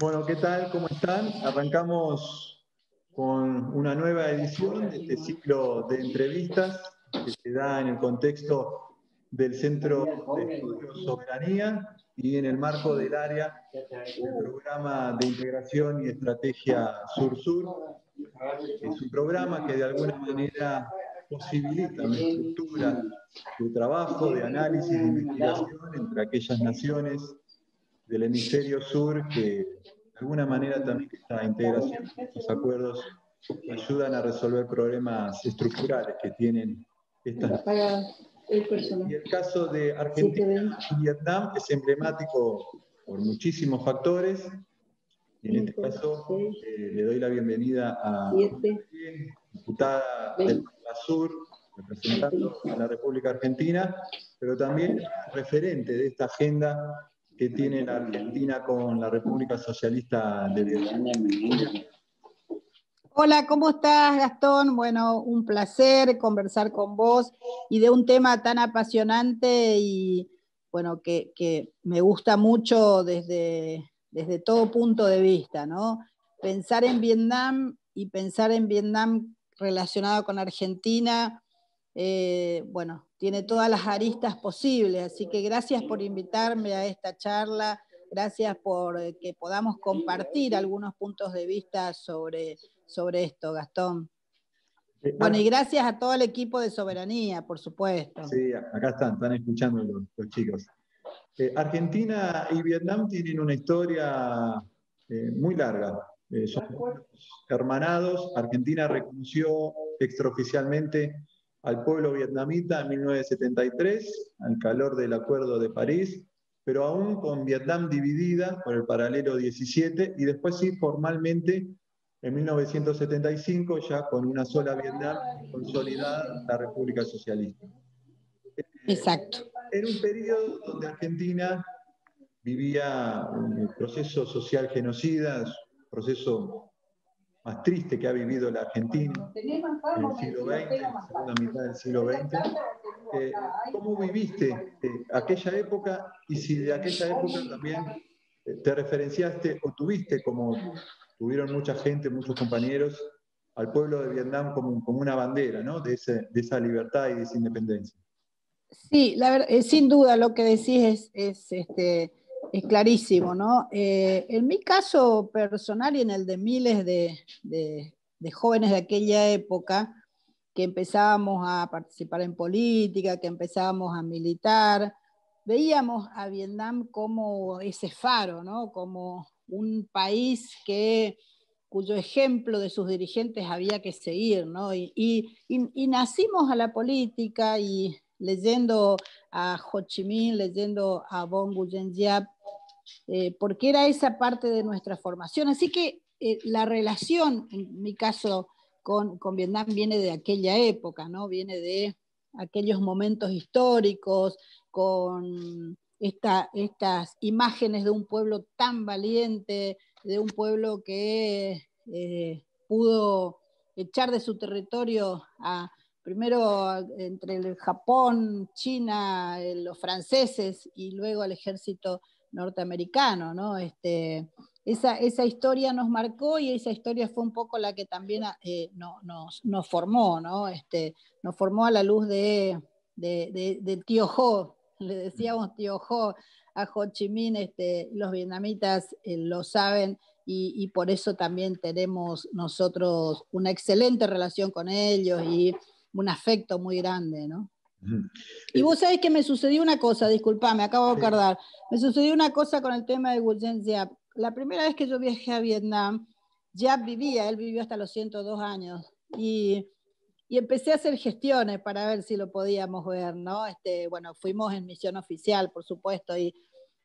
Bueno, ¿qué tal? ¿Cómo están? Arrancamos con una nueva edición de este ciclo de entrevistas que se da en el contexto del Centro de Estudios Soberanía y en el marco del área del programa de integración y estrategia Sur-Sur. Es un programa que de alguna manera posibilita una estructura de trabajo, de análisis, de investigación entre aquellas naciones del hemisferio sur que de alguna manera también esta integración, estos acuerdos ayudan a resolver problemas estructurales que tienen estas y el caso de Argentina y Vietnam es emblemático por muchísimos factores. Y en este caso eh, le doy la bienvenida a la diputada del Sur, representando a la República Argentina, pero también referente de esta agenda que tiene la Argentina con la República Socialista de Vietnam. Hola, ¿cómo estás, Gastón? Bueno, un placer conversar con vos y de un tema tan apasionante y, bueno, que, me gusta mucho desde, desde todo punto de vista, ¿no? Pensar en Vietnam y pensar en Vietnam relacionado con Argentina, eh, bueno, tiene todas las aristas posibles. Así que gracias por invitarme a esta charla, gracias por eh, que podamos compartir algunos puntos de vista sobre, sobre esto, Gastón. Bueno, y gracias a todo el equipo de Soberanía, por supuesto. Sí, acá están, están escuchando los, chicos. Eh, Argentina y Vietnam tienen una historia muy larga. son hermanados. Argentina reconoció extraoficialmente al pueblo vietnamita en 1973, al calor del Acuerdo de París, pero aún con Vietnam dividida por el paralelo 17 y después sí formalmente en 1975 ya con una sola Vietnam consolidada la República Socialista. Exacto. En un periodo donde Argentina vivía un proceso social genocida, un proceso más triste que ha vivido la Argentina en el siglo XX, en la segunda mitad del siglo XX. Eh, ¿Cómo viviste eh, aquella época y si de aquella época también eh, te referenciaste o tuviste, como tuvieron mucha gente, muchos compañeros, al pueblo de Vietnam como, como una bandera ¿no? de, ese, de, esa libertad y de esa independencia? Sí, la verdad, sin duda lo que decís es, es este, es clarísimo, ¿no? Eh, en mi caso personal y en el de miles de, jóvenes de aquella época, que empezábamos a participar en política, que empezábamos a militar, veíamos a Vietnam como ese faro, ¿no? Como un país que, cuyo ejemplo de sus dirigentes había que seguir, ¿no? Y, y nacimos a la política y leyendo a Ho Chi Minh, leyendo a Bong Nguyen Giap, eh, porque era esa parte de nuestra formación. Así que eh, la relación, en mi caso, con, con, Vietnam viene de aquella época, ¿no? Viene de aquellos momentos históricos, con estas imágenes de un pueblo tan valiente, de un pueblo que eh, pudo echar de su territorio a, primero entre el Japón, China, los franceses y luego al ejército norteamericano, ¿no? Este, esa, esa, historia nos marcó y esa historia fue un poco la que también eh, nos, nos, formó, ¿no? Este, nos formó a la luz de, de, Tío Ho, le decíamos Tío Ho a Ho Chi Minh, este, los vietnamitas eh, lo saben y, y, por eso también tenemos nosotros una excelente relación con ellos y un afecto muy grande, ¿no? Y vos sabés que me sucedió una cosa, disculpame, acabo de acordar. Me sucedió una cosa con el tema de Nguyen Giap. La primera vez que yo viajé a Vietnam, Giap vivía, él vivió hasta los 102 años. Y, y, empecé a hacer gestiones para ver si lo podíamos ver, ¿no? Este, bueno, fuimos en misión oficial, por supuesto, y,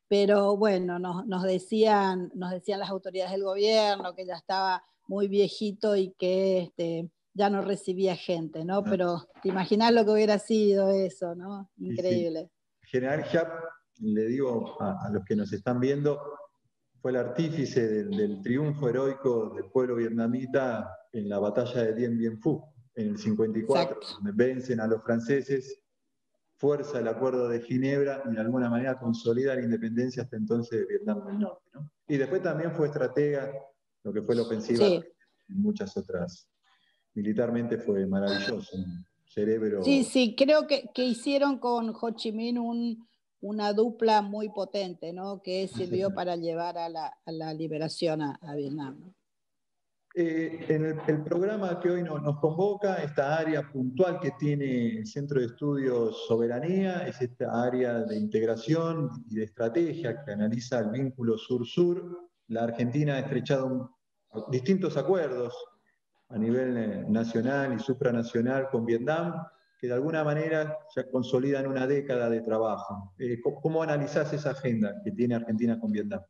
pero bueno, nos, nos, decían, nos decían las autoridades del gobierno que ya estaba muy viejito y que este, ya no recibía gente, ¿no? Pero te imaginas lo que hubiera sido eso, ¿no? Increíble. General Giap, le digo a, los que nos están viendo, fue el artífice del, triunfo heroico del pueblo vietnamita en la batalla de Dien Bien Phu, en el 54, donde vencen a los franceses, fuerza el acuerdo de Ginebra y de alguna manera consolida la independencia hasta entonces de Vietnam del Norte. Y después también fue estratega, lo que fue la ofensiva y muchas otras. Militarmente fue maravilloso, un cerebro. Sí, sí, creo que, que hicieron con Ho Chi Minh un, una dupla muy potente, ¿no? que sirvió para llevar a la, a la liberación a, a Vietnam. Eh, en el, programa que hoy nos convoca, esta área puntual que tiene el Centro de Estudios Soberanía, es esta área de integración y de estrategia que analiza el vínculo sur-sur. La Argentina ha estrechado distintos acuerdos a nivel eh, nacional y supranacional con Vietnam, que de alguna manera ya consolidan una década de trabajo. Eh, ¿Cómo analizás esa agenda que tiene Argentina con Vietnam?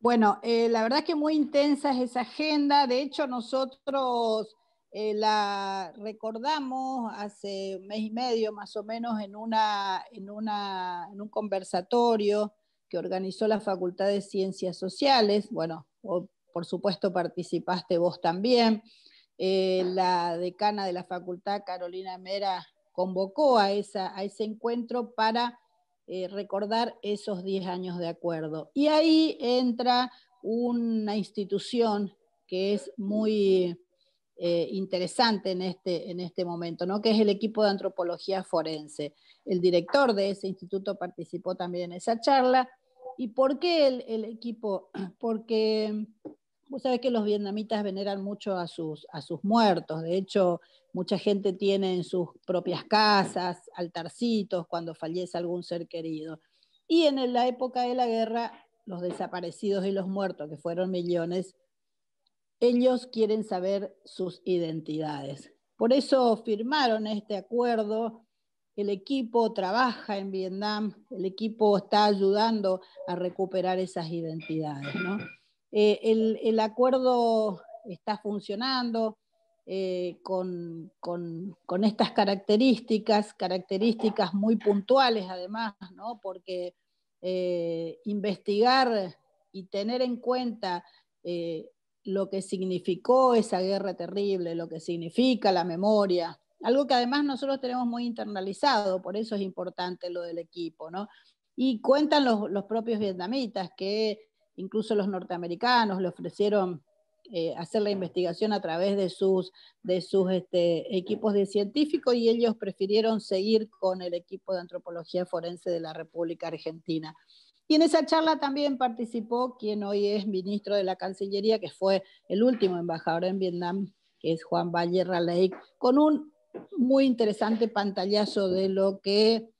Bueno, eh, la verdad es que muy intensa es esa agenda. De hecho, nosotros la recordamos hace un mes y medio más o menos en, una, en, una, en un conversatorio que organizó la Facultad de Ciencias Sociales. Bueno, por supuesto participaste vos también. Eh, la decana de la facultad, Carolina Mera, convocó a, ese encuentro para eh, recordar esos 10 años de acuerdo. Y ahí entra una institución que es muy eh, interesante en este, en este momento, ¿no? que es el equipo de antropología forense. El director de ese instituto participó también en esa charla. ¿Y por qué el equipo? Porque Vos sabés que los vietnamitas veneran mucho a sus, a sus muertos. De hecho, mucha gente tiene en sus propias casas altarcitos cuando fallece algún ser querido. Y en la época de la guerra, los desaparecidos y los muertos, que fueron millones, ellos quieren saber sus identidades. Por eso firmaron este acuerdo. El equipo trabaja en Vietnam, el equipo está ayudando a recuperar esas identidades. ¿no? Eh, el, acuerdo está funcionando eh, con, estas características, características muy puntuales además, ¿no? porque eh, investigar y tener en cuenta lo que significó esa guerra terrible, lo que significa la memoria, algo que además nosotros tenemos muy internalizado, por eso es importante lo del equipo, ¿no? Y cuentan los, los propios vietnamitas que incluso los norteamericanos le ofrecieron eh, hacer la investigación a través de sus, de sus este, equipos de científicos y ellos prefirieron seguir con el equipo de antropología forense de la República Argentina. Y en esa charla también participó quien hoy es ministro de la Cancillería, que fue el último embajador en Vietnam, que es Juan Valle Raleigh, con un muy interesante pantallazo de lo que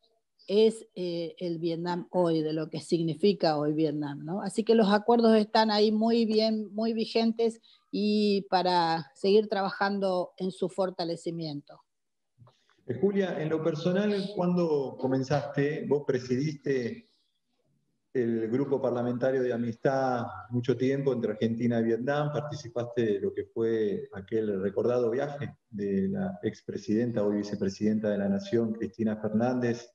es eh, el Vietnam hoy, de lo que significa hoy Vietnam. ¿no? Así que los acuerdos están ahí muy bien, muy vigentes y para seguir trabajando en su fortalecimiento. Eh, Julia, en lo personal, cuando comenzaste, vos presidiste el grupo parlamentario de amistad mucho tiempo entre Argentina y Vietnam, participaste de lo que fue aquel recordado viaje de la expresidenta, hoy vicepresidenta de la Nación, Cristina Fernández,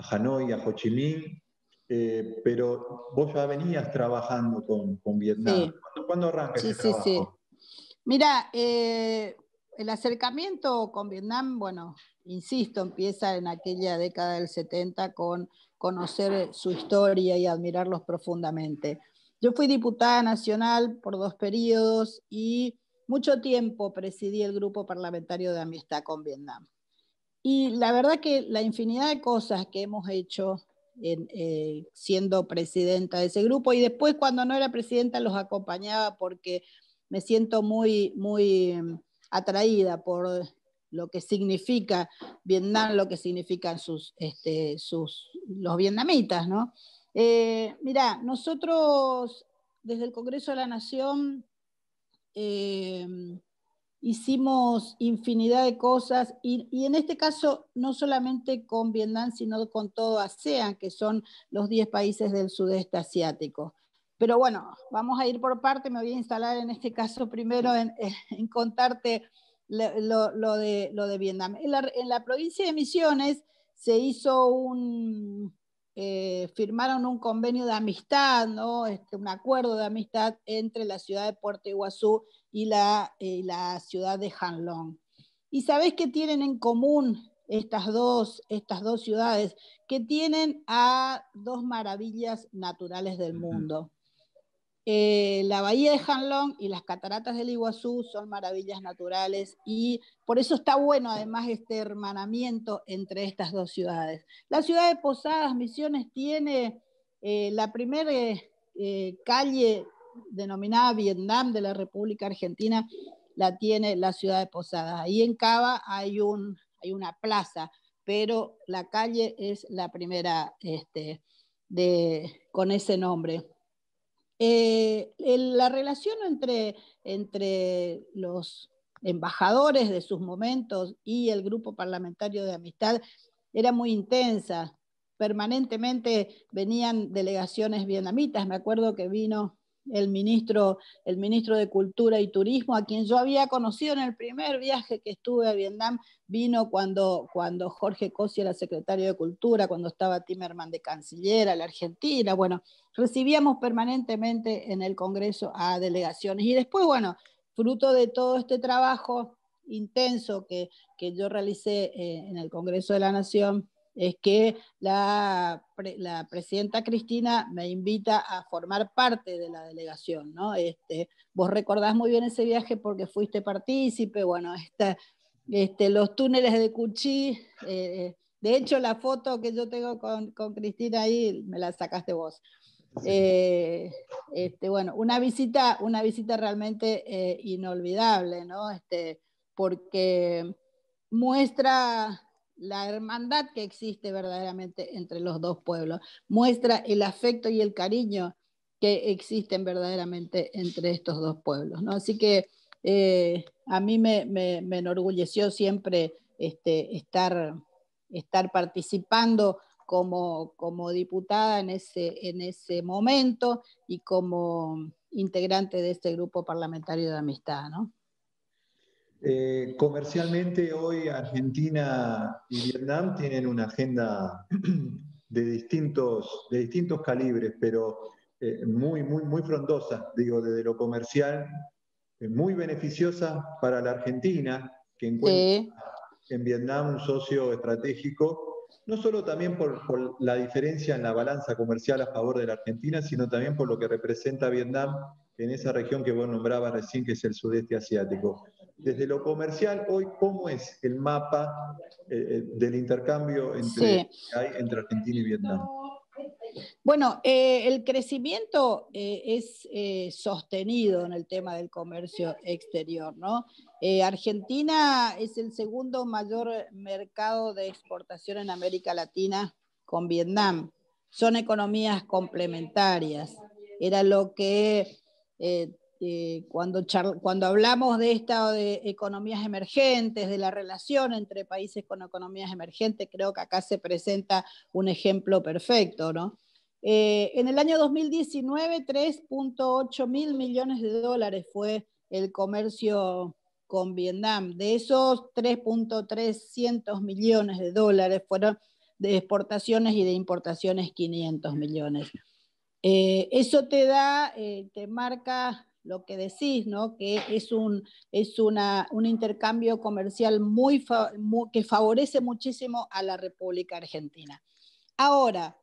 a Hanoi, a Ho Chi Minh, eh, pero vos ya venías trabajando con, Vietnam. ¿Cuándo, arranca sí, sí, Sí. Mira, eh, el acercamiento con Vietnam, bueno, insisto, empieza en aquella década del 70 con conocer su historia y admirarlos profundamente. Yo fui diputada nacional por dos periodos y mucho tiempo presidí el grupo parlamentario de amistad con Vietnam. Y la verdad que la infinidad de cosas que hemos hecho eh, siendo presidenta de ese grupo y después cuando no era presidenta los acompañaba porque me siento muy, muy mm, atraída por lo que significa Vietnam, lo que significan sus, este, sus, los vietnamitas, ¿no? Eh, mira, nosotros desde el Congreso de la Nación eh, hicimos infinidad de cosas y, en este caso no solamente con Vietnam, sino con todo ASEAN, que son los 10 países del sudeste asiático. Pero bueno, vamos a ir por parte, me voy a instalar en este caso primero en, contarte lo, de, lo de Vietnam. En la, provincia de Misiones se hizo un, eh, firmaron un convenio de amistad, ¿no? Este, un acuerdo de amistad entre la ciudad de Puerto Iguazú y la, la ciudad de Hanlong. ¿Y sabés qué tienen en común estas dos, estas dos ciudades? Que tienen a dos maravillas naturales del mundo. Eh, la bahía de Hanlong y las cataratas del Iguazú son maravillas naturales y por eso está bueno además este hermanamiento entre estas dos ciudades. La ciudad de Posadas, Misiones, tiene eh, la primera eh, calle denominada Vietnam de la República Argentina, la tiene la ciudad de Posadas. Ahí en Cava hay, un, hay una plaza, pero la calle es la primera este, de, con ese nombre. Eh, la relación entre, entre los embajadores de sus momentos y el grupo parlamentario de amistad era muy intensa. Permanentemente venían delegaciones vietnamitas. Me acuerdo que vino el ministro, el ministro de Cultura y Turismo, a quien yo había conocido en el primer viaje que estuve a Vietnam, vino cuando, cuando Jorge Cosi era secretario de Cultura, cuando estaba Timerman de canciller a la Argentina. Bueno, recibíamos permanentemente en el Congreso a delegaciones. Y después, bueno, fruto de todo este trabajo intenso que, que yo realicé eh, en el Congreso de la Nación, es que la, presidenta Cristina me invita a formar parte de la delegación, ¿no? Este, vos recordás muy bien ese viaje porque fuiste partícipe, bueno, este, los túneles de Cuchí, eh, de hecho la foto que yo tengo con, Cristina ahí me la sacaste vos. Eh, este, bueno, una visita, una visita realmente eh, inolvidable, ¿no? Este, porque muestra la hermandad que existe verdaderamente entre los dos pueblos, muestra el afecto y el cariño que existen verdaderamente entre estos dos pueblos. ¿no? Así que eh, a mí me, enorgulleció siempre este, estar, estar participando como, como diputada en ese, en ese momento y como integrante de este grupo parlamentario de amistad. ¿no? Eh, comercialmente hoy Argentina y Vietnam tienen una agenda de distintos, de distintos calibres, pero eh, muy, muy, muy frondosa, digo, desde lo comercial, eh, muy beneficiosa para la Argentina, que encuentra en Vietnam un socio estratégico, no solo también por, por la diferencia en la balanza comercial a favor de la Argentina, sino también por lo que representa Vietnam en esa región que vos nombrabas recién, que es el sudeste asiático desde lo comercial, hoy, ¿cómo es el mapa eh, eh, del intercambio entre, hay entre Argentina y Vietnam? Bueno, eh, el crecimiento es sostenido en el tema del comercio exterior, ¿no? Argentina es el segundo mayor mercado de exportación en América Latina con Vietnam. Son economías complementarias. Era lo que eh, cuando, cuando hablamos de esta de economías emergentes, de la relación entre países con economías emergentes, creo que acá se presenta un ejemplo perfecto, ¿no? Eh, en el año 2019, 3.8 mil millones de dólares fue el comercio con Vietnam. De esos 3.300 millones de dólares fueron de exportaciones y de importaciones 500 millones. Eh, eso te da, te marca lo que decís, ¿no? que es un, es una, un intercambio comercial muy, que favorece muchísimo a la República Argentina. Ahora,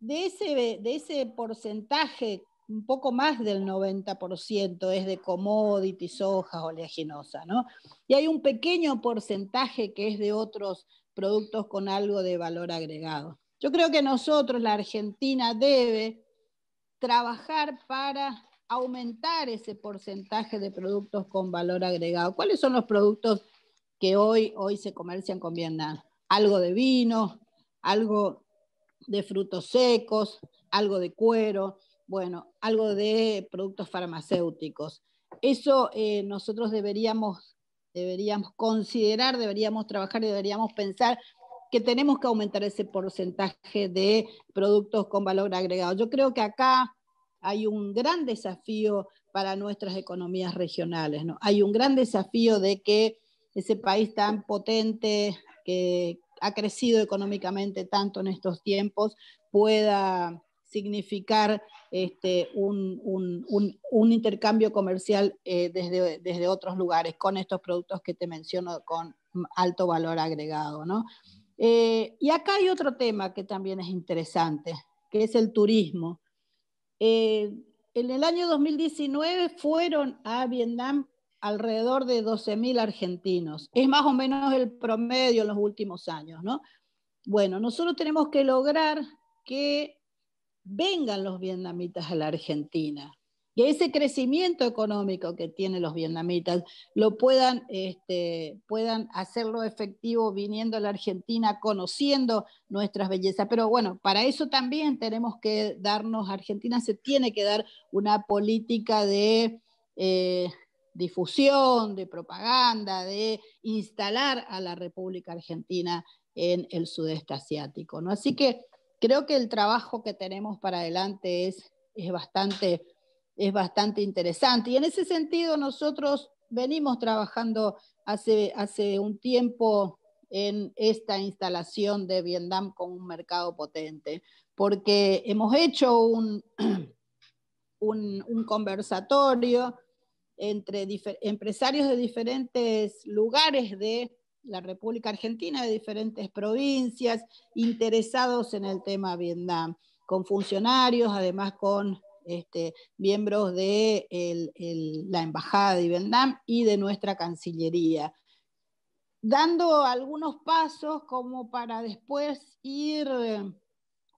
de ese, de ese porcentaje, un poco más del 90% es de commodities, hojas oleaginosa, ¿no? Y hay un pequeño porcentaje que es de otros productos con algo de valor agregado. Yo creo que nosotros, la Argentina, debe trabajar para aumentar ese porcentaje de productos con valor agregado. ¿Cuáles son los productos que hoy, hoy se comercian con Vietnam? Algo de vino, algo de frutos secos, algo de cuero, bueno, algo de productos farmacéuticos. Eso eh, nosotros deberíamos, deberíamos considerar, deberíamos trabajar y deberíamos pensar que tenemos que aumentar ese porcentaje de productos con valor agregado. Yo creo que acá hay un gran desafío para nuestras economías regionales. ¿no? Hay un gran desafío de que ese país tan potente, que ha crecido económicamente tanto en estos tiempos, pueda significar este, un, intercambio comercial eh, desde, otros lugares con estos productos que te menciono con alto valor agregado. ¿no? Eh, y acá hay otro tema que también es interesante, que es el turismo. Eh, en el año 2019 fueron a Vietnam alrededor de 12.000 argentinos. Es más o menos el promedio en los últimos años, ¿no? Bueno, nosotros tenemos que lograr que vengan los vietnamitas a la Argentina, que ese crecimiento económico que tienen los vietnamitas lo puedan, este, puedan hacerlo efectivo viniendo a la Argentina, conociendo nuestras bellezas. Pero bueno, para eso también tenemos que darnos, Argentina se tiene que dar una política de... Eh, difusión, de propaganda, de instalar a la República Argentina en el sudeste asiático. ¿no? Así que creo que el trabajo que tenemos para adelante es, es, bastante, es bastante interesante. Y en ese sentido nosotros venimos trabajando hace, hace un tiempo en esta instalación de Vietnam con un mercado potente, porque hemos hecho un, un, un conversatorio entre empresarios de diferentes lugares de la República Argentina, de diferentes provincias, interesados en el tema Vietnam, con funcionarios, además con este, miembros de la Embajada de Vietnam y de nuestra Cancillería, dando algunos pasos como para después ir eh,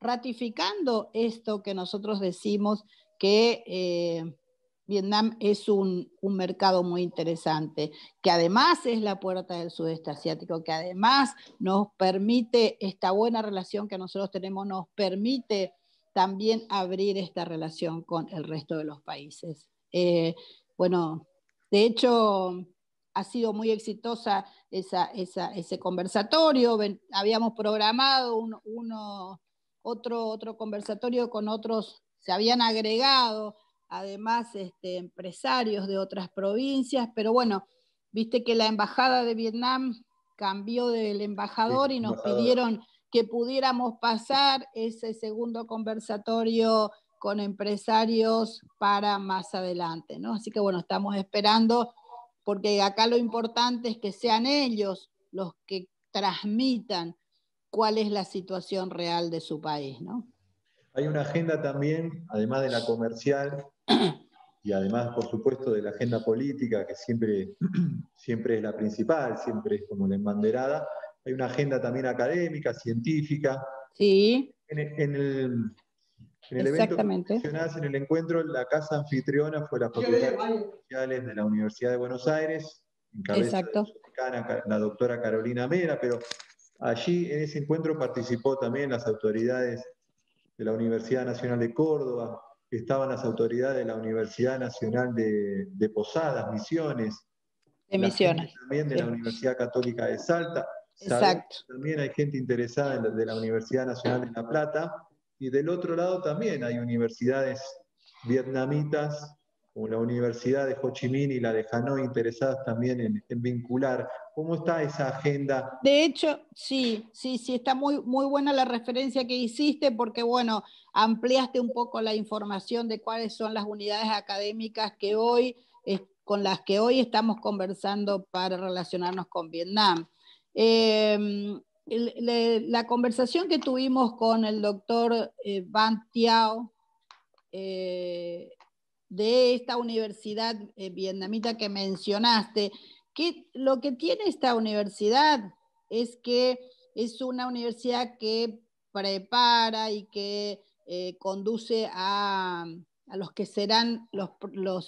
ratificando esto que nosotros decimos que... Eh, Vietnam es un, mercado muy interesante, que además es la puerta del sudeste asiático, que además nos permite, esta buena relación que nosotros tenemos, nos permite también abrir esta relación con el resto de los países. Eh, bueno, de hecho, ha sido muy exitosa ese conversatorio. habíamos programado uno, otro, otro conversatorio con otros, se habían agregado además este, empresarios de otras provincias, pero bueno, viste que la embajada de Vietnam cambió del embajador y nos pidieron que pudiéramos pasar ese segundo conversatorio con empresarios para más adelante, ¿no? Así que bueno, estamos esperando, porque acá lo importante es que sean ellos los que transmitan cuál es la situación real de su país, ¿no? Hay una agenda también, además de la comercial, y además, por supuesto, de la agenda política, que siempre, siempre es la principal, siempre es como la embanderada, hay una agenda también académica, científica. Sí. En el, en el, evento en el encuentro, la casa anfitriona fue la Facultad de Sociales de la Universidad de Buenos Aires, en cabeza de la doctora Carolina Mera, pero allí en ese encuentro participó también las autoridades de la Universidad Nacional de Córdoba, estaban las autoridades de la Universidad Nacional de, Posadas, Misiones. De Misiones. También de la Universidad Católica de Salta. Exacto. También hay gente interesada en de la Universidad Nacional de La Plata. Y del otro lado también hay universidades vietnamitas como la Universidad de Ho Chi Minh y la de Hanoi, interesadas también en, vincular. ¿Cómo está esa agenda? De hecho, sí, sí, sí, está muy, muy buena la referencia que hiciste porque, bueno, ampliaste un poco la información de cuáles son las unidades académicas que hoy, con las que hoy estamos conversando para relacionarnos con Vietnam. Em, la conversación que tuvimos con el doctor eh, Van Tiao, eh, de esta universidad eh, vietnamita que mencionaste, que lo que tiene esta universidad es que es una universidad que prepara y que conduce a, los que serán los,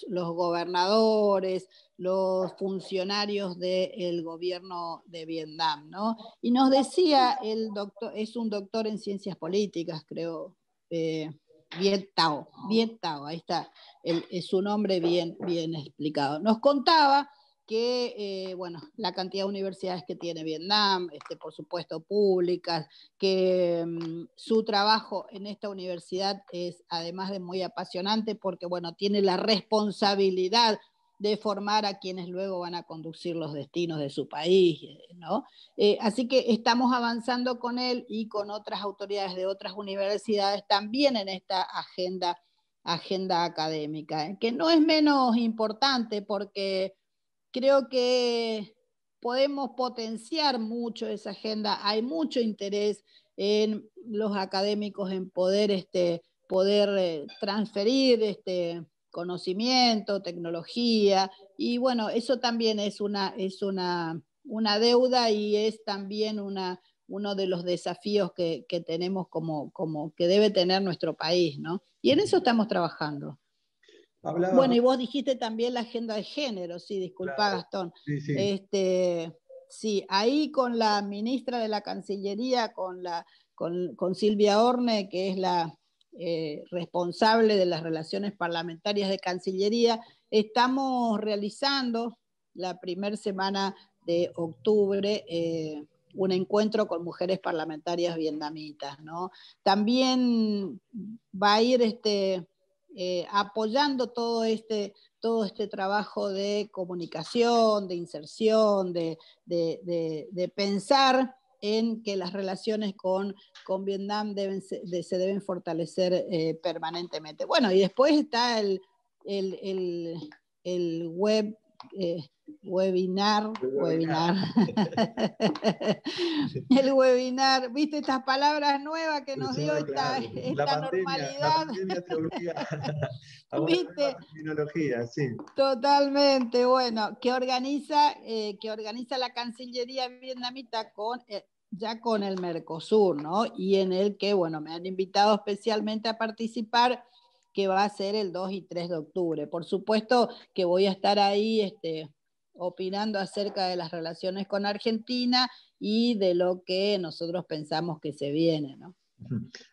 gobernadores, los funcionarios del gobierno de Vietnam, ¿no? Y nos decía el doctor, es un doctor en ciencias políticas, creo, eh, Bien Tao, ahí está, es su nombre bien, bien explicado. Nos contaba que, eh, bueno, la cantidad de universidades que tiene Vietnam, este, por supuesto públicas, que mm, su trabajo en esta universidad es además de muy apasionante porque, bueno, tiene la responsabilidad de formar a quienes luego van a conducir los destinos de su país, ¿no? Eh, así que estamos avanzando con él y con otras autoridades de otras universidades también en esta agenda, agenda académica, ¿eh? que no es menos importante porque creo que podemos potenciar mucho esa agenda, hay mucho interés en los académicos en poder, este, poder eh, transferir este, conocimiento, tecnología, y bueno, eso también es una, es una, una deuda y es también una, uno de los desafíos que, que, tenemos como, como que debe tener nuestro país, ¿no? Y en eso estamos trabajando. Bueno, y vos dijiste también la agenda de género, sí, disculpa Gastón. Sí, sí. Este, sí, ahí con la ministra de la Cancillería, con, la, con, con Silvia Orne, que es la, eh, responsable de las relaciones parlamentarias de Cancillería, estamos realizando la primera semana de octubre eh, un encuentro con mujeres parlamentarias vietnamitas. ¿no? También va a ir este, eh, apoyando todo este, todo este trabajo de comunicación, de inserción, de, de, de pensar en que las relaciones con, con Vietnam deben, se, deben fortalecer eh, permanentemente. Bueno, y después está el, el, el, web, eh, webinar, webinar. el webinar, viste estas palabras nuevas que nos dio esta, esta normalidad. ¿Viste? sí. Totalmente, bueno, que organiza, eh, que organiza la Cancillería vietnamita con ya con el Mercosur, ¿no? Y en el que, bueno, me han invitado especialmente a participar, que va a ser el 2 y 3 de octubre. Por supuesto que voy a estar ahí este, opinando acerca de las relaciones con Argentina y de lo que nosotros pensamos que se viene, ¿no?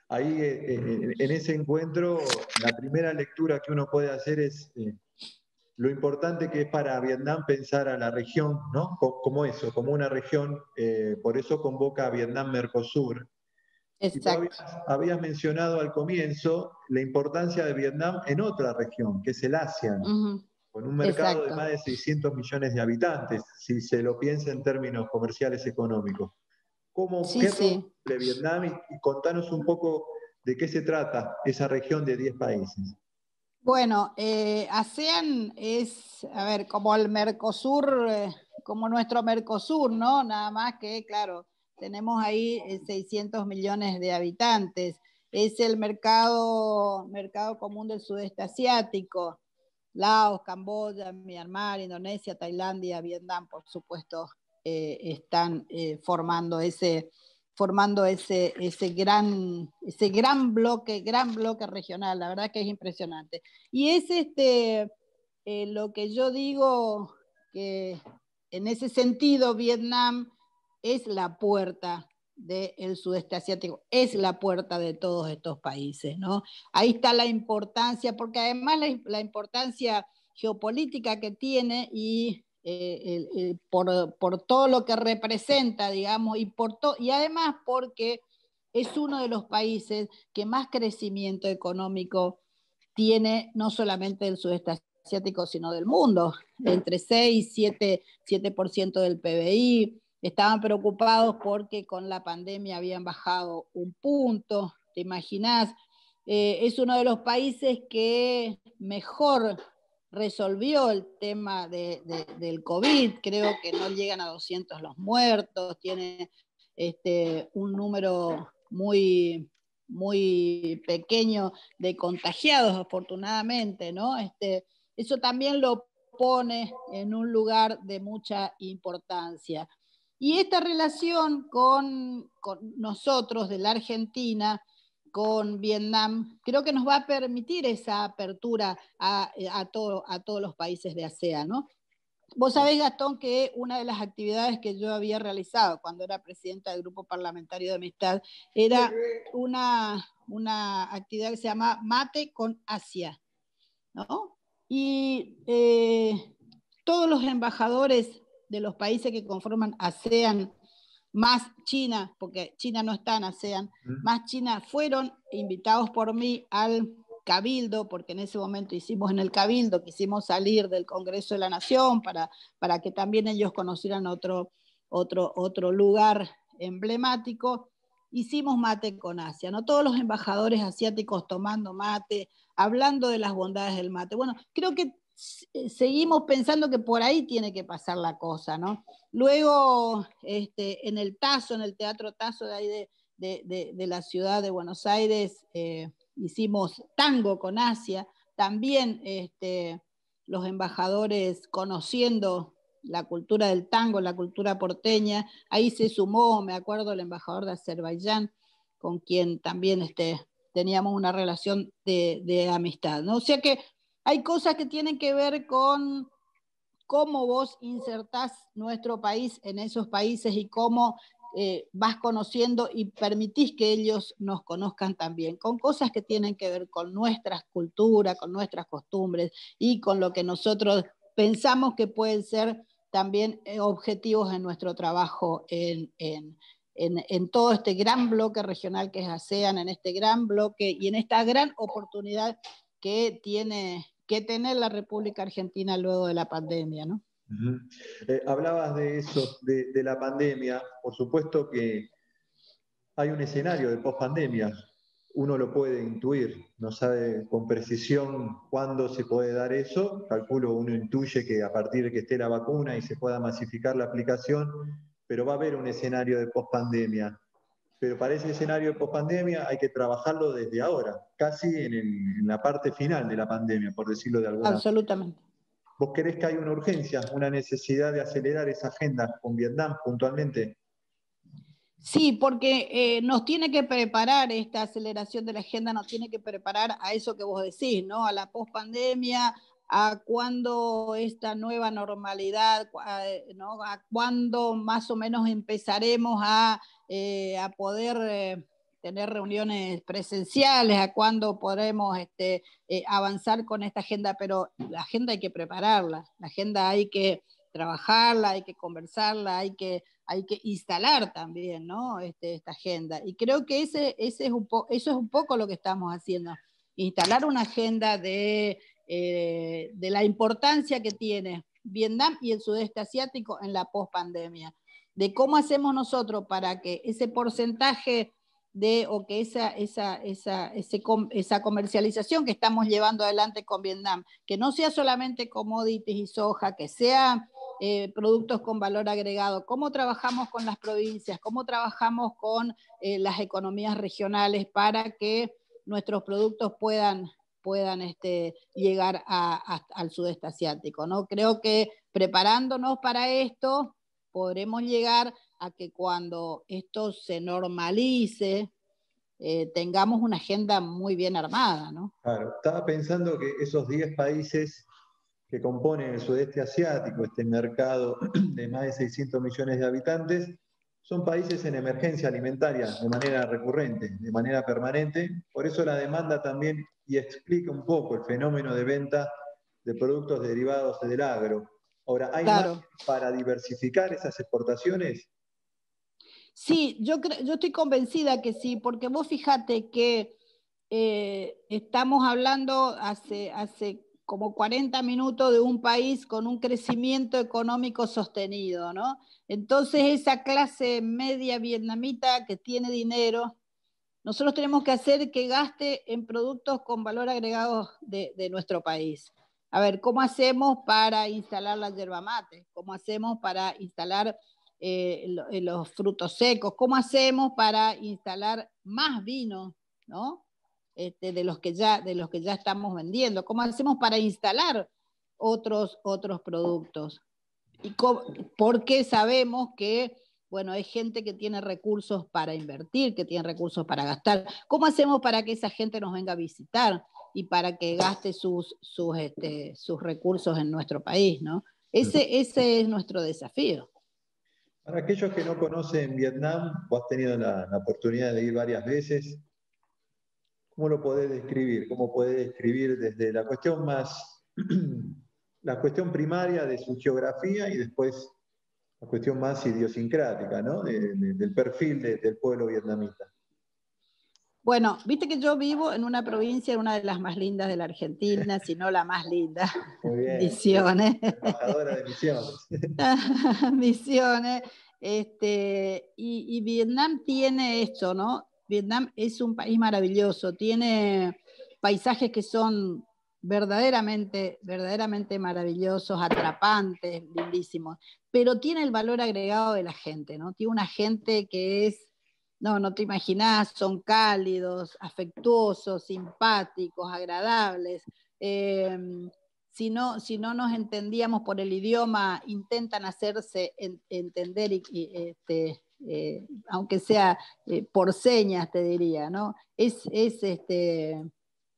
Ahí, eh, eh, en ese encuentro, la primera lectura que uno puede hacer es eh, lo importante que es para Vietnam pensar a la región, ¿no? Como eso, como una región, por eso convoca a Vietnam-Mercosur. Exacto. Habías, mencionado al comienzo la importancia de Vietnam en otra región, que es el ASEAN, con un mercado de más de 600 millones de habitantes, si se lo piensa en términos comerciales económicos. ¿Cómo sí, de Vietnam? y contanos un poco de qué se trata esa región de 10 países. Bueno, eh, ASEAN es, a ver, como el Mercosur, eh, como nuestro Mercosur, ¿no? Nada más que, claro, tenemos ahí 600 eh, millones de habitantes. Es el mercado, mercado común del sudeste asiático. Laos, Camboya, Myanmar, Indonesia, Tailandia, Vietnam, por supuesto, están formando ese, formando ese, ese, gran, ese gran bloque, gran bloque regional, la verdad que es impresionante. Y es este, eh, lo que yo digo, que en ese sentido Vietnam es la puerta del sudeste asiático, es la puerta de todos estos países, ¿no? Ahí está la importancia, porque además la, la importancia geopolítica que tiene y eh, por, por, todo lo que representa, digamos, y, por y además porque es uno de los países que más crecimiento económico tiene, no solamente del sudeste asiático, sino del mundo, entre 6 y 7, 7% del PBI. Estaban preocupados porque con la pandemia habían bajado un punto, ¿te imaginas? Eh, es uno de los países que mejor resolvió el tema de, del COVID, creo que no llegan a 200 los muertos, tiene este, un número muy, muy pequeño de contagiados, afortunadamente, ¿no? Este, eso también lo pone en un lugar de mucha importancia. Y esta relación con, nosotros de la Argentina, con Vietnam, creo que nos va a permitir esa apertura a, eh, a todos los países de ASEAN. ¿no? Vos sabés, Gastón, que una de las actividades que yo había realizado cuando era presidenta del Grupo Parlamentario de Amistad era una, una actividad que se llama Mate con Asia. ¿no? Y eh, todos los embajadores de los países que conforman ASEAN más China, porque China no está en ASEAN, más China fueron invitados por mí al Cabildo, porque en ese momento hicimos en el Cabildo, quisimos salir del Congreso de la Nación para, para que también ellos conocieran otro, otro, otro lugar emblemático, hicimos mate con Asia, ¿no? Todos los embajadores asiáticos tomando mate, hablando de las bondades del mate. Bueno, creo que seguimos pensando que por ahí tiene que pasar la cosa, ¿no? Luego, este, en el Tazo, en el Teatro Tazo de ahí de, la ciudad de Buenos Aires, eh, hicimos tango con Asia, también este, los embajadores conociendo la cultura del tango, la cultura porteña, ahí se sumó, me acuerdo, el embajador de Azerbaiyán, con quien también este, teníamos una relación de, de amistad, ¿no? O sea que hay cosas que tienen que ver con cómo vos insertás nuestro país en esos países y cómo eh, vas conociendo y permitís que ellos nos conozcan también, con cosas que tienen que ver con nuestras culturas, con nuestras costumbres y con lo que nosotros pensamos que pueden ser también eh, objetivos en nuestro trabajo en, en, en, todo este gran bloque regional que es ASEAN, en este gran bloque y en esta gran oportunidad que tiene que tener la República Argentina luego de la pandemia, ¿no? Eh, hablabas de eso, de, la pandemia. Por supuesto que hay un escenario de pospandemia. Uno lo puede intuir, no sabe con precisión cuándo se puede dar eso. Calculo, uno intuye que a partir de que esté la vacuna y se pueda masificar la aplicación, pero va a haber un escenario de pospandemia pero para ese escenario de pospandemia hay que trabajarlo desde ahora, casi en, la parte final de la pandemia, por decirlo de alguna manera. Absolutamente. ¿Vos crees que hay una urgencia, una necesidad de acelerar esa agenda con Vietnam puntualmente? Sí, porque eh, nos tiene que preparar esta aceleración de la agenda, nos tiene que preparar a eso que vos decís, ¿no? A la pospandemia, a cuándo esta nueva normalidad, ¿no? a cuándo más o menos empezaremos a, eh, a poder eh, tener reuniones presenciales, a cuándo podremos este, eh, avanzar con esta agenda, pero la agenda hay que prepararla, la agenda hay que trabajarla, hay que conversarla, hay que, hay que instalar también ¿no? este, esta agenda. Y creo que ese, ese es un eso es un poco lo que estamos haciendo, instalar una agenda de eh, de la importancia que tiene Vietnam y el sudeste asiático en la pospandemia, de cómo hacemos nosotros para que ese porcentaje de, o que esa, esa, esa, esa comercialización que estamos llevando adelante con Vietnam, que no sea solamente commodities y soja, que sea eh, productos con valor agregado, cómo trabajamos con las provincias, cómo trabajamos con eh, las economías regionales para que nuestros productos puedan puedan este, llegar al sudeste asiático. ¿no? Creo que preparándonos para esto, podremos llegar a que cuando esto se normalice, eh, tengamos una agenda muy bien armada. ¿no? Claro, estaba pensando que esos 10 países que componen el sudeste asiático, este mercado de más de 600 millones de habitantes, son países en emergencia alimentaria de manera recurrente, de manera permanente. Por eso la demanda también y explica un poco el fenómeno de venta de productos derivados del agro. Ahora, ¿hay más para diversificar esas exportaciones? Sí, yo, yo estoy convencida que sí, porque vos fíjate que eh, estamos hablando hace, hace como 40 minutos de un país con un crecimiento económico sostenido, ¿no? Entonces esa clase media vietnamita que tiene dinero, nosotros tenemos que hacer que gaste en productos con valor agregado de, nuestro país. A ver, ¿cómo hacemos para instalar la yerba mate? ¿Cómo hacemos para instalar eh, eh, los frutos secos? ¿Cómo hacemos para instalar más vino, ¿no? Este, de, los que ya, de los que ya estamos vendiendo? ¿Cómo hacemos para instalar otros, otros productos? ¿Y porque sabemos que bueno, hay gente que tiene recursos para invertir, que tiene recursos para gastar. ¿Cómo hacemos para que esa gente nos venga a visitar y para que gaste sus, sus, este, sus recursos en nuestro país? ¿no? Ese, ese es nuestro desafío. Para aquellos que no conocen Vietnam, vos has tenido la, oportunidad de ir varias veces, ¿cómo lo podés describir? ¿Cómo podés describir desde la cuestión más, la cuestión primaria de su geografía y después la cuestión más idiosincrática, ¿no? del perfil del pueblo vietnamita. Bueno, viste que yo vivo en una provincia, una de las más lindas de la Argentina, si no la más linda. Muy bien. Misiones. Embajadora de Misiones. Misiones. Este, y, Vietnam tiene esto, ¿no? Vietnam es un país maravilloso, tiene paisajes que son verdaderamente, verdaderamente maravillosos, atrapantes, lindísimos, pero tiene el valor agregado de la gente, ¿no? Tiene una gente que es, no, no te imaginás, son cálidos, afectuosos, simpáticos, agradables. Em, si no, si no nos entendíamos por el idioma, intentan hacerse entender, y, este, eh, aunque sea eh, por señas, te diría, ¿no? Es, es, este,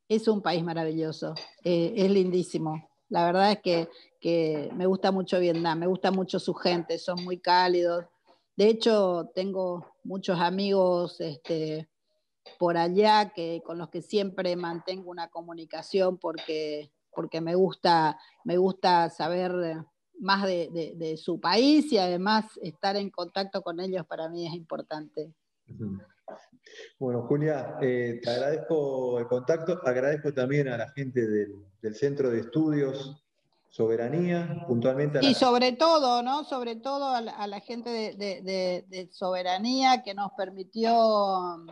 es un país maravilloso, eh, es lindísimo. La verdad es que, que, me gusta mucho Vietnam, me gusta mucho su gente, son muy cálidos. De hecho, tengo muchos amigos este, por allá que, con los que siempre mantengo una comunicación porque porque me gusta, me gusta saber más de, su país y además estar en contacto con ellos para mí es importante. Bueno, Julia, eh, te agradezco el contacto, agradezco también a la gente del, Centro de Estudios Soberanía, puntualmente a Y sobre todo, ¿no? Sobre todo a la, gente de, Soberanía que nos permitió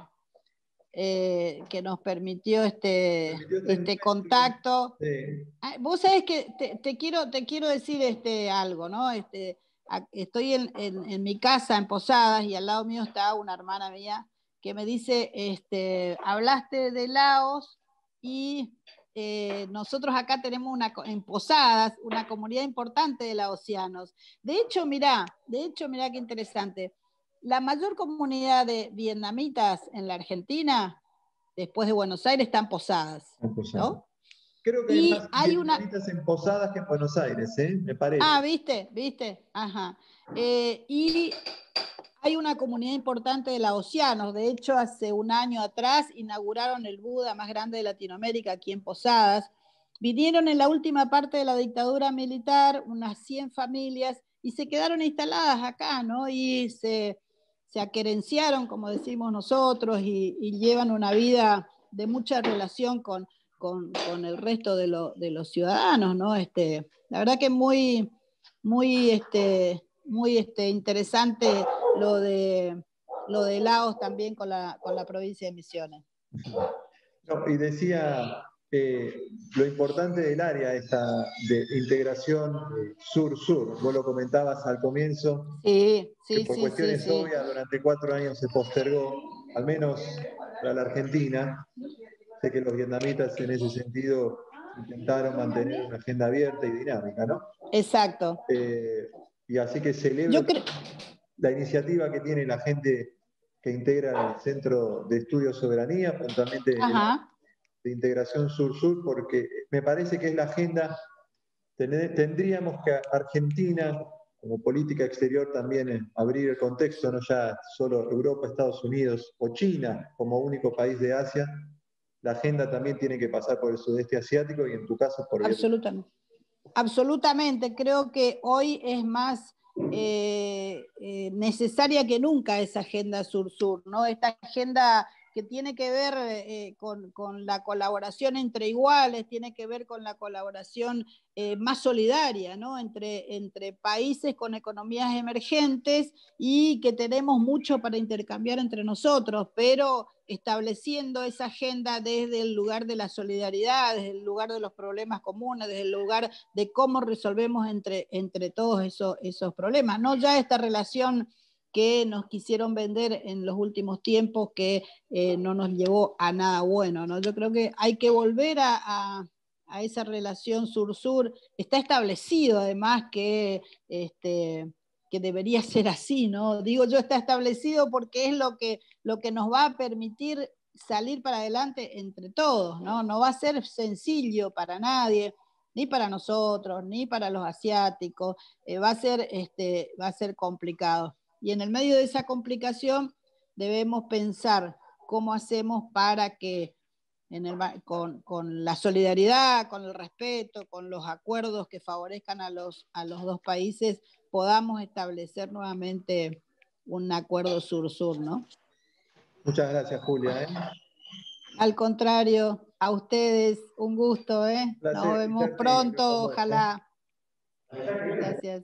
eh, que nos permitió este, este contacto. Vos sabés que te, quiero, te quiero decir este, algo, ¿no? Este, estoy en, mi casa en Posadas y al lado mío está una hermana mía que me dice, este, hablaste de Laos y eh, nosotros acá tenemos una, en Posadas una comunidad importante de laosianos. De hecho, mirá, de hecho, mirá qué interesante la mayor comunidad de vietnamitas en la Argentina, después de Buenos Aires, están posadas. ¿no? Creo que hay más hay vietnamitas en posadas que en Buenos Aires, ¿eh? me parece. Ah, viste, viste. Ajá. Eh, y hay una comunidad importante de laosianos. De hecho, hace un año atrás inauguraron el Buda más grande de Latinoamérica aquí en Posadas. Vinieron en la última parte de la dictadura militar unas 100 familias y se quedaron instaladas acá, ¿no? Y se se aquerenciaron, como decimos nosotros, y, llevan una vida de mucha relación con, el resto de, los ciudadanos, ¿no? Este, la verdad que muy, muy, este, muy este, interesante lo de, lo de Laos también con la, con la provincia de Misiones. y decía eh, lo importante del área esa de integración sur-sur. Vos lo comentabas al comienzo, sí, sí, que por cuestiones obvias durante cuatro años se postergó, al menos para la Argentina. Sé que los vietnamitas en ese sentido intentaron mantener una agenda abierta y dinámica, ¿no? Exacto. Eh, y así que celebro la iniciativa que tiene la gente que integra el Centro de Estudios Soberanía, puntualmente de integración sur-sur, porque me parece que es la agenda, tendríamos que Argentina, como política exterior, también abrir el contexto, no ya solo Europa, Estados Unidos o China como único país de Asia, la agenda también tiene que pasar por el sudeste asiático y en tu caso por Absolutamente. Absolutamente, creo que hoy es más eh, eh, necesaria que nunca esa agenda sur-sur, ¿no? Esta agenda que tiene que ver eh, con, la colaboración entre iguales, tiene que ver con la colaboración eh, más solidaria ¿no? entre, entre países con economías emergentes y que tenemos mucho para intercambiar entre nosotros, pero estableciendo esa agenda desde el lugar de la solidaridad, desde el lugar de los problemas comunes, desde el lugar de cómo resolvemos entre, entre todos esos, esos problemas, no ya esta relación que nos quisieron vender en los últimos tiempos que eh, no nos llevó a nada bueno. ¿no? Yo creo que hay que volver a, esa relación sur-sur. Está establecido además que, este, que debería ser así, ¿no? Digo yo, está establecido porque es lo que, lo que nos va a permitir salir para adelante entre todos, ¿no? No va a ser sencillo para nadie ni para nosotros, ni para los asiáticos, eh, va, a ser, este, va a ser complicado. Y en el medio de esa complicación debemos pensar cómo hacemos para que con, la solidaridad, con el respeto, con los acuerdos que favorezcan a los, a los dos países, podamos establecer nuevamente un acuerdo sur-sur, ¿no? Muchas gracias, Julia. ¿eh? Al contrario, a ustedes, un gusto, ¿eh? Nos vemos pronto, ojalá. Gracias.